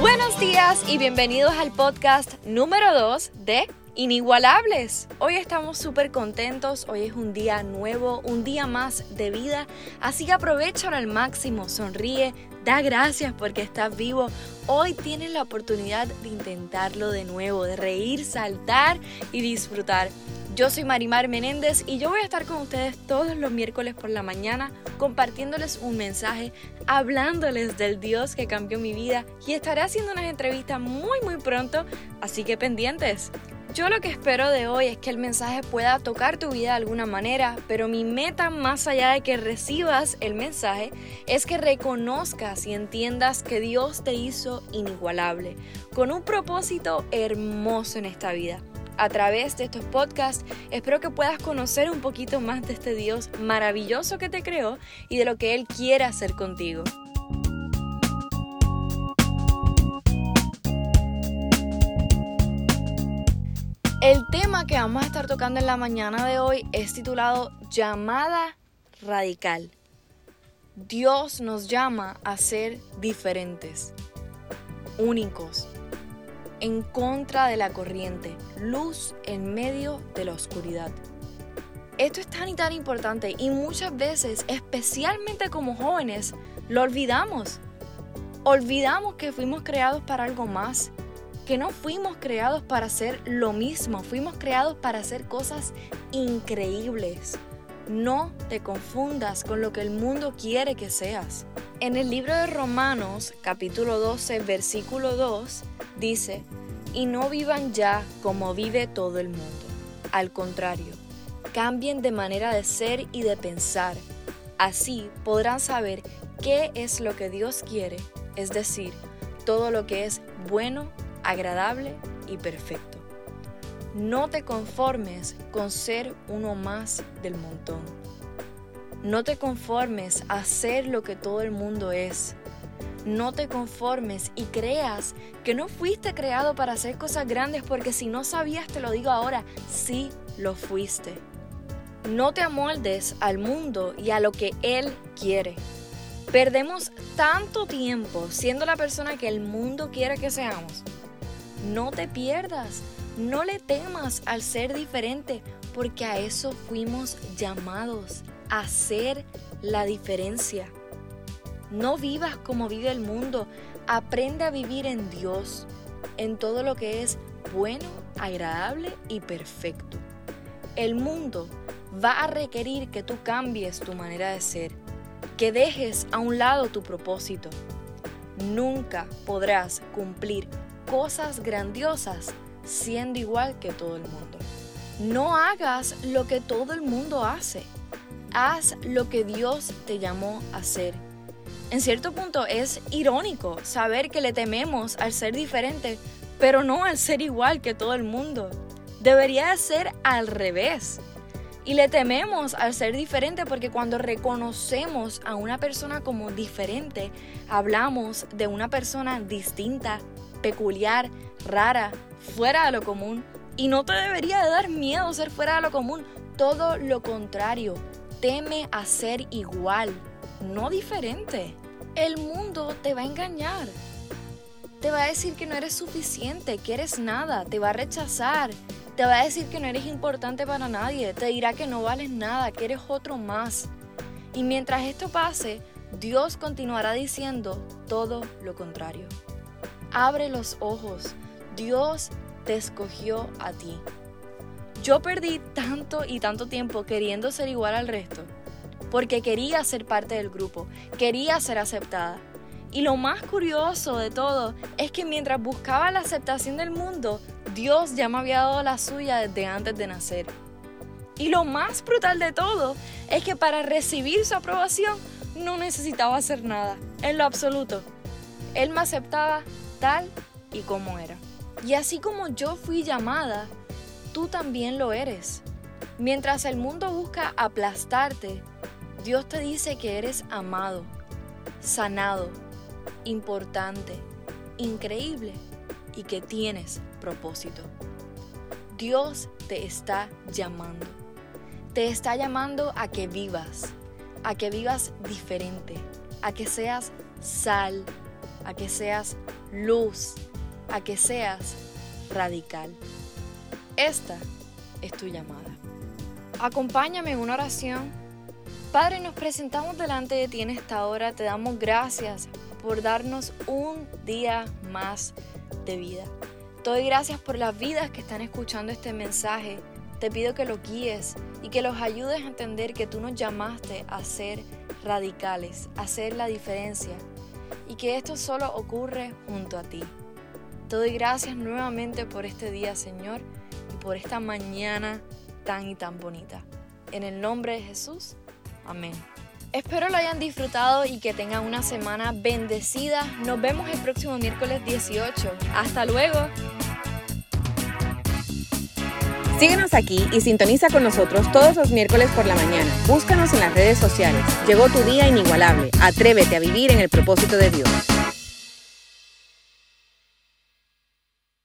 Buenos días y bienvenidos al podcast número 2 de Inigualables. Hoy estamos súper contentos, hoy es un día nuevo, un día más de vida, así que aprovechalo al máximo, sonríe, da gracias porque estás vivo. Hoy tienes la oportunidad de intentarlo de nuevo, de reír, saltar y disfrutar. Yo soy Marimar Menéndez y yo voy a estar con ustedes todos los miércoles por la mañana compartiéndoles un mensaje, hablándoles del Dios que cambió mi vida y estaré haciendo unas entrevistas muy muy pronto, así que pendientes. Yo lo que espero de hoy es que el mensaje pueda tocar tu vida de alguna manera, pero mi meta más allá de que recibas el mensaje es que reconozcas y entiendas que Dios te hizo inigualable, con un propósito hermoso en esta vida a través de estos podcasts espero que puedas conocer un poquito más de este Dios maravilloso que te creó y de lo que Él quiere hacer contigo. El tema que vamos a estar tocando en la mañana de hoy es titulado Llamada Radical. Dios nos llama a ser diferentes, únicos, en contra de la corriente, luz en medio de la oscuridad. Esto es tan y tan importante y muchas veces, especialmente como jóvenes, lo olvidamos. Olvidamos que fuimos creados para algo más, que no fuimos creados para hacer lo mismo, fuimos creados para hacer cosas increíbles. No te confundas con lo que el mundo quiere que seas. En el libro de Romanos, capítulo 12, versículo 2, dice, y no vivan ya como vive todo el mundo. Al contrario, cambien de manera de ser y de pensar. Así podrán saber qué es lo que Dios quiere, es decir, todo lo que es bueno, agradable y perfecto. No te conformes con ser uno más del montón. No te conformes a ser lo que todo el mundo es. No te conformes y creas que no fuiste creado para hacer cosas grandes porque si no sabías, te lo digo ahora, sí lo fuiste. No te amoldes al mundo y a lo que Él quiere. Perdemos tanto tiempo siendo la persona que el mundo quiere que seamos. No te pierdas, no le temas al ser diferente, porque a eso fuimos llamados, a hacer la diferencia. No vivas como vive el mundo. Aprende a vivir en Dios, en todo lo que es bueno, agradable y perfecto. El mundo va a requerir que tú cambies tu manera de ser, que dejes a un lado tu propósito. Nunca podrás cumplir cosas grandiosas siendo igual que todo el mundo. No hagas lo que todo el mundo hace. Haz lo que Dios te llamó a hacer en cierto punto es irónico saber que le tememos al ser diferente, pero no al ser igual que todo el mundo. Debería ser al revés. Y le tememos al ser diferente porque cuando reconocemos a una persona como diferente, hablamos de una persona distinta, peculiar, rara, fuera de lo común. Y no te debería de dar miedo ser fuera de lo común. Todo lo contrario, teme a ser igual no diferente. El mundo te va a engañar. Te va a decir que no eres suficiente, que eres nada, te va a rechazar, te va a decir que no eres importante para nadie, te dirá que no vales nada, que eres otro más. Y mientras esto pase, Dios continuará diciendo todo lo contrario. Abre los ojos, Dios te escogió a ti. Yo perdí tanto y tanto tiempo queriendo ser igual al resto porque quería ser parte del grupo, quería ser aceptada. Y lo más curioso de todo es que mientras buscaba la aceptación del mundo, Dios ya me había dado la suya desde antes de nacer. Y lo más brutal de todo es que para recibir su aprobación no necesitaba hacer nada, en lo absoluto. Él me aceptaba tal y como era. Y así como yo fui llamada, tú también lo eres. Mientras el mundo busca aplastarte, Dios te dice que eres amado, sanado, importante, increíble y que tienes propósito. Dios te está llamando. Te está llamando a que vivas, a que vivas diferente, a que seas sal, a que seas luz, a que seas radical. Esta es tu llamada. Acompáñame en una oración. Padre, nos presentamos delante de ti en esta hora. Te damos gracias por darnos un día más de vida. Te doy gracias por las vidas que están escuchando este mensaje. Te pido que los guíes y que los ayudes a entender que tú nos llamaste a ser radicales, a hacer la diferencia que esto solo ocurre junto a ti. Te doy gracias nuevamente por este día, Señor, y por esta mañana tan y tan bonita. En el nombre de Jesús, amén. Espero lo hayan disfrutado y que tengan una semana bendecida. Nos vemos el próximo miércoles 18. Hasta luego. Síguenos aquí y sintoniza con nosotros todos los miércoles por la mañana. Búscanos en las redes sociales. Llegó tu día inigualable. Atrévete a vivir en el propósito de Dios.